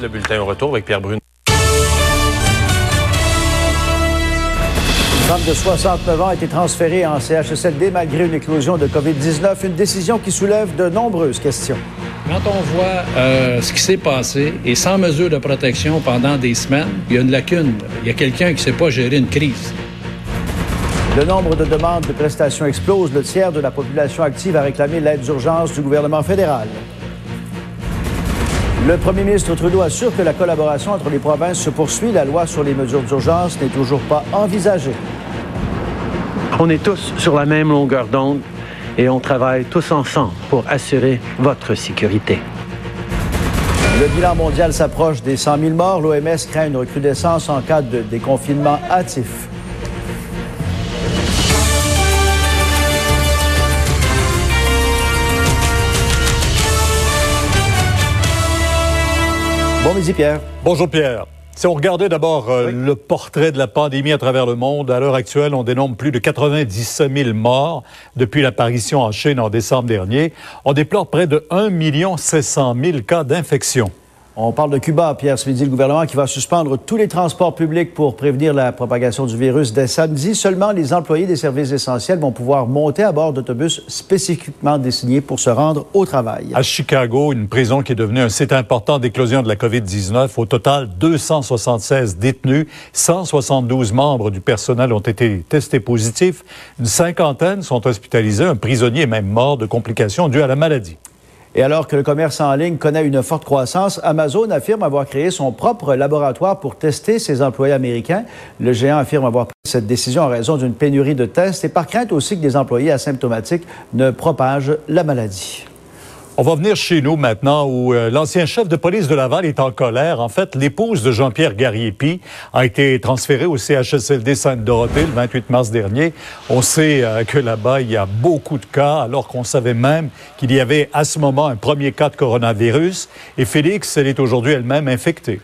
Le bulletin au retour avec Pierre Brune. Une femme de 69 ans a été transférée en CHSLD malgré une éclosion de COVID-19, une décision qui soulève de nombreuses questions. Quand on voit euh, ce qui s'est passé et sans mesure de protection pendant des semaines, il y a une lacune. Il y a quelqu'un qui ne sait pas gérer une crise. Le nombre de demandes de prestations explose. Le tiers de la population active a réclamé l'aide d'urgence du gouvernement fédéral. Le premier ministre Trudeau assure que la collaboration entre les provinces se poursuit. La loi sur les mesures d'urgence n'est toujours pas envisagée. On est tous sur la même longueur d'onde et on travaille tous ensemble pour assurer votre sécurité. Le bilan mondial s'approche des 100 000 morts. L'OMS craint une recrudescence en cas de déconfinement hâtif. Bon midi, Pierre. Bonjour Pierre. Si on regardait d'abord euh, le portrait de la pandémie à travers le monde, à l'heure actuelle, on dénombre plus de 97 000 morts depuis l'apparition en Chine en décembre dernier. On déplore près de 1 700 000 cas d'infection. On parle de Cuba, Pierre, ce midi, le gouvernement qui va suspendre tous les transports publics pour prévenir la propagation du virus dès samedi. Seulement les employés des services essentiels vont pouvoir monter à bord d'autobus spécifiquement dessinés pour se rendre au travail. À Chicago, une prison qui est devenue un site important d'éclosion de la COVID-19. Au total, 276 détenus, 172 membres du personnel ont été testés positifs. Une cinquantaine sont hospitalisés. Un prisonnier est même mort de complications dues à la maladie. Et alors que le commerce en ligne connaît une forte croissance, Amazon affirme avoir créé son propre laboratoire pour tester ses employés américains. Le géant affirme avoir pris cette décision en raison d'une pénurie de tests et par crainte aussi que des employés asymptomatiques ne propagent la maladie. On va venir chez nous maintenant où euh, l'ancien chef de police de Laval est en colère. En fait, l'épouse de Jean-Pierre Gariepi a été transférée au CHSLD Sainte-Dorothée le 28 mars dernier. On sait euh, que là-bas, il y a beaucoup de cas, alors qu'on savait même qu'il y avait à ce moment un premier cas de coronavirus. Et Félix, elle est aujourd'hui elle-même infectée.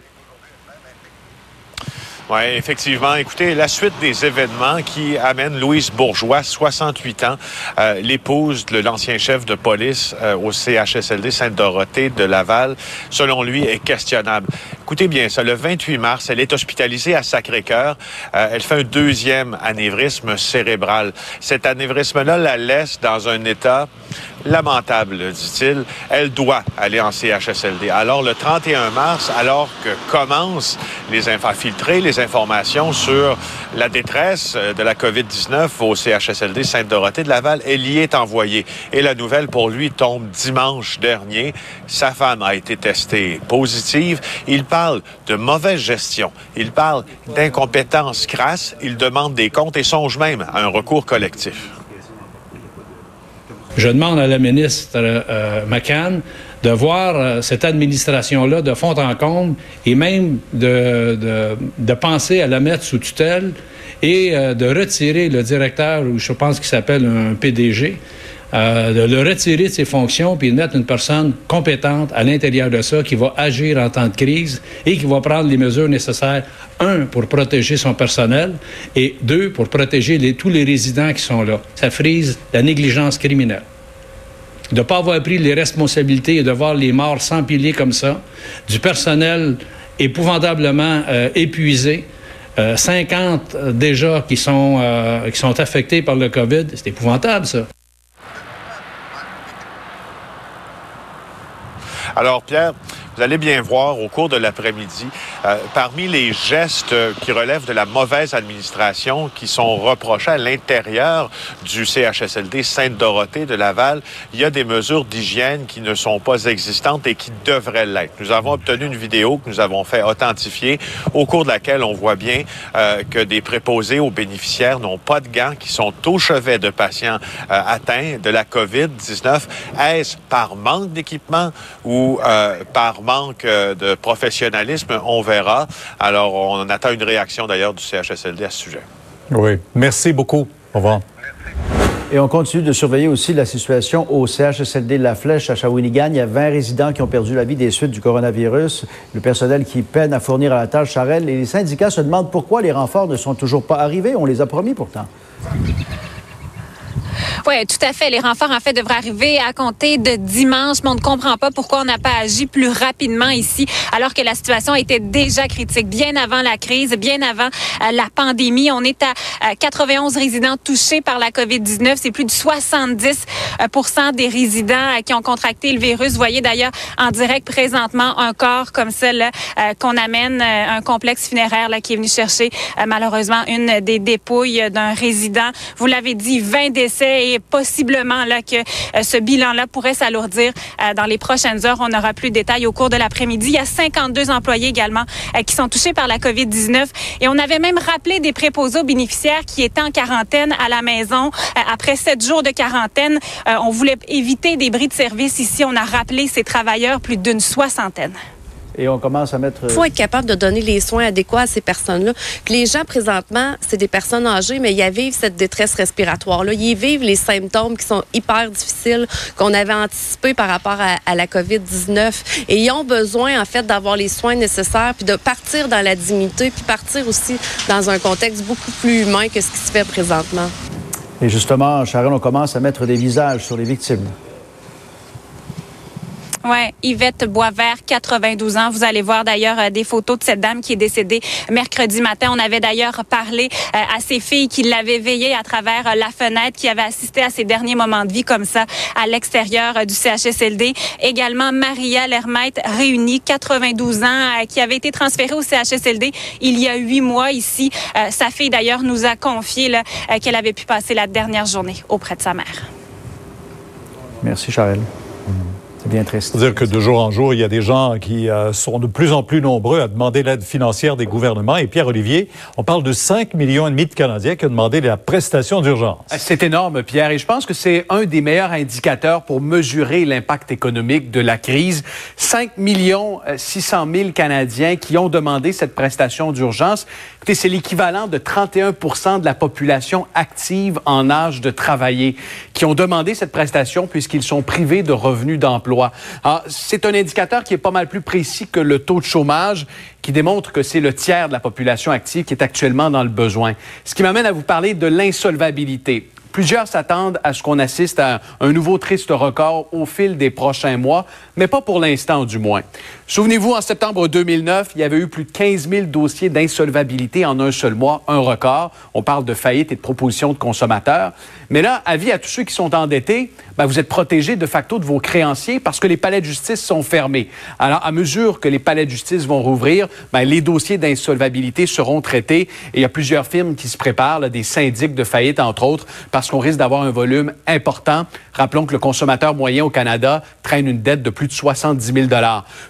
Oui, effectivement. Écoutez, la suite des événements qui amènent Louise Bourgeois, 68 ans, euh, l'épouse de l'ancien chef de police euh, au CHSLD Sainte-Dorothée de Laval, selon lui, est questionnable. Écoutez bien ça, le 28 mars, elle est hospitalisée à Sacré-Cœur. Euh, elle fait un deuxième anévrisme cérébral. Cet anévrisme-là la laisse dans un état lamentable, dit-il. Elle doit aller en CHSLD. Alors, le 31 mars, alors que commencent les infiltrés, les informations sur la détresse euh, de la COVID-19 au CHSLD Sainte-Dorothée de Laval, elle y est envoyée. Et la nouvelle pour lui tombe dimanche dernier. Sa femme a été testée positive. Il parle de mauvaise gestion. Il parle d'incompétence crasse. Il demande des comptes et songe même à un recours collectif. Je demande à la ministre euh, McCann de voir euh, cette administration-là de fond en comble et même de, de, penser à la mettre sous tutelle et euh, de retirer le directeur, ou je pense qu'il s'appelle un PDG, euh, de le retirer de ses fonctions puis de mettre une personne compétente à l'intérieur de ça qui va agir en temps de crise et qui va prendre les mesures nécessaires, un, pour protéger son personnel et deux, pour protéger tous les résidents qui sont là. Ça frise la négligence criminelle. De ne pas avoir pris les responsabilités et de voir les morts s'empiler comme ça, du personnel épouvantablement euh, épuisé, euh, 50 déjà qui sont, euh, qui sont affectés par le COVID, c'est épouvantable ça. Alors, Pierre, vous allez bien voir au cours de l'après-midi, euh, parmi les gestes qui relèvent de la mauvaise administration qui sont reprochés à l'intérieur du CHSLD Sainte-Dorothée de Laval, il y a des mesures d'hygiène qui ne sont pas existantes et qui devraient l'être. Nous avons obtenu une vidéo que nous avons fait authentifier au cours de laquelle on voit bien euh, que des préposés aux bénéficiaires n'ont pas de gants, qui sont au chevet de patients euh, atteints de la COVID-19. Est-ce par manque d'équipement ou euh, par manque euh, de professionnalisme, on verra. Alors, on attend une réaction d'ailleurs du CHSLD à ce sujet. Oui. Merci beaucoup. Au revoir. Et on continue de surveiller aussi la situation au CHSLD La Flèche à Shawinigan. Il y a 20 résidents qui ont perdu la vie des suites du coronavirus. Le personnel qui peine à fournir à la tâche Charelle. Et les syndicats se demandent pourquoi les renforts ne sont toujours pas arrivés. On les a promis pourtant. Oui, tout à fait. Les renforts, en fait, devraient arriver à compter de dimanche, mais on ne comprend pas pourquoi on n'a pas agi plus rapidement ici, alors que la situation était déjà critique. Bien avant la crise, bien avant euh, la pandémie, on est à 91 euh, résidents touchés par la COVID-19. C'est plus de 70% euh, des résidents qui ont contracté le virus. Vous voyez d'ailleurs en direct présentement un corps comme celle qu'on amène, un complexe funéraire là, qui est venu chercher malheureusement une des dépouilles d'un résident. Vous l'avez dit, 20 décès et possiblement là que euh, ce bilan-là pourrait s'alourdir euh, dans les prochaines heures. On aura plus de détails au cours de l'après-midi. Il y a 52 employés également euh, qui sont touchés par la COVID-19 et on avait même rappelé des préposés aux bénéficiaires qui étaient en quarantaine à la maison après sept jours de quarantaine. On voulait éviter des bris de service ici. On a rappelé ces travailleurs plus d'une soixantaine et on commence à mettre... Il faut être capable de donner les soins adéquats à ces personnes-là. Les gens, présentement, c'est des personnes âgées, mais ils vivent cette détresse respiratoire-là. Ils vivent les symptômes qui sont hyper difficiles, qu'on avait anticipés par rapport à, la COVID-19. Et ils ont besoin, en fait, d'avoir les soins nécessaires, puis de partir dans la dignité, puis partir aussi dans un contexte beaucoup plus humain que ce qui se fait présentement. Et justement, Sharon, on commence à mettre des visages sur les victimes. Oui, Yvette Boisvert, 92 ans. Vous allez voir d'ailleurs euh, des photos de cette dame qui est décédée mercredi matin. On avait d'ailleurs parlé euh, à ses filles qui l'avaient veillée à travers euh, la fenêtre, qui avaient assisté à ses derniers moments de vie comme ça à l'extérieur du CHSLD. Également Maria Lermette, réunie, 92 ans, qui avait été transférée au CHSLD il y a huit mois ici. Sa fille d'ailleurs nous a confié qu'elle avait pu passer la dernière journée auprès de sa mère. Merci, Charles. C'est bien triste. C'est-à-dire que de jour en jour, il y a des gens qui euh, sont de plus en plus nombreux à demander l'aide financière des gouvernements. Et Pierre-Olivier, on parle de 5 millions et demi de Canadiens qui ont demandé la prestation d'urgence. C'est énorme, Pierre. Et je pense que c'est un des meilleurs indicateurs pour mesurer l'impact économique de la crise. 5 millions 600 euh, 000 Canadiens qui ont demandé cette prestation d'urgence. Écoutez, c'est l'équivalent de 31 de la population active en âge de travailler qui ont demandé cette prestation puisqu'ils sont privés de revenus d'emploi. Ah, c'est un indicateur qui est pas mal plus précis que le taux de chômage, qui démontre que c'est le tiers de la population active qui est actuellement dans le besoin. Ce qui m'amène à vous parler de l'insolvabilité. Plusieurs s'attendent à ce qu'on assiste à un nouveau triste record au fil des prochains mois, mais pas pour l'instant du moins. Souvenez-vous, en septembre 2009, il y avait eu plus de 15 000 dossiers d'insolvabilité en un seul mois, un record. On parle de faillite et de proposition de consommateurs. Mais là, avis à tous ceux qui sont endettés, ben, vous êtes protégés de facto de vos créanciers parce que les palais de justice sont fermés. Alors, à mesure que les palais de justice vont rouvrir, ben, les dossiers d'insolvabilité seront traités. Et il y a plusieurs firmes qui se préparent, des syndics de faillite, entre autres, parce qu'on risque d'avoir un volume important. Rappelons que le consommateur moyen au Canada traîne une dette de plus de 70 000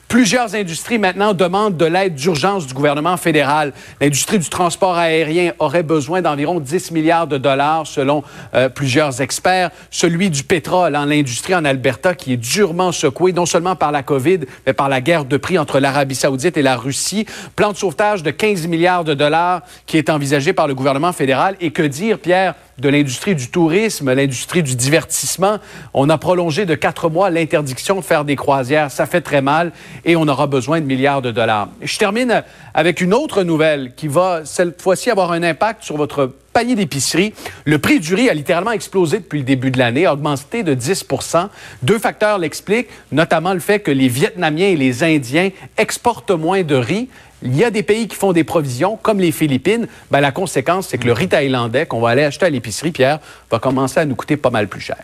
Plusieurs industries maintenant demandent de l'aide d'urgence du gouvernement fédéral. L'industrie du transport aérien aurait besoin d'environ 10 milliards de dollars selon euh, plusieurs experts. Celui du pétrole, en l'industrie en Alberta, qui est durement secouée non seulement par la COVID, mais par la guerre de prix entre l'Arabie saoudite et la Russie. Plan de sauvetage de 15 milliards de dollars qui est envisagé par le gouvernement fédéral. Et que dire, Pierre, de l'industrie du tourisme, l'industrie du divertissement. On a prolongé de quatre mois l'interdiction de faire des croisières. Ça fait très mal et on aura besoin de milliards de dollars. Je termine avec une autre nouvelle qui va cette fois-ci avoir un impact sur votre panier d'épicerie. Le prix du riz a littéralement explosé depuis le début de l'année, augmenté de 10% Deux facteurs l'expliquent, notamment le fait que les Vietnamiens et les Indiens exportent moins de riz. Il y a des pays qui font des provisions, comme les Philippines. Ben, la conséquence, c'est que le riz thaïlandais qu'on va aller acheter à l'épicerie, Pierre, va commencer à nous coûter pas mal plus cher.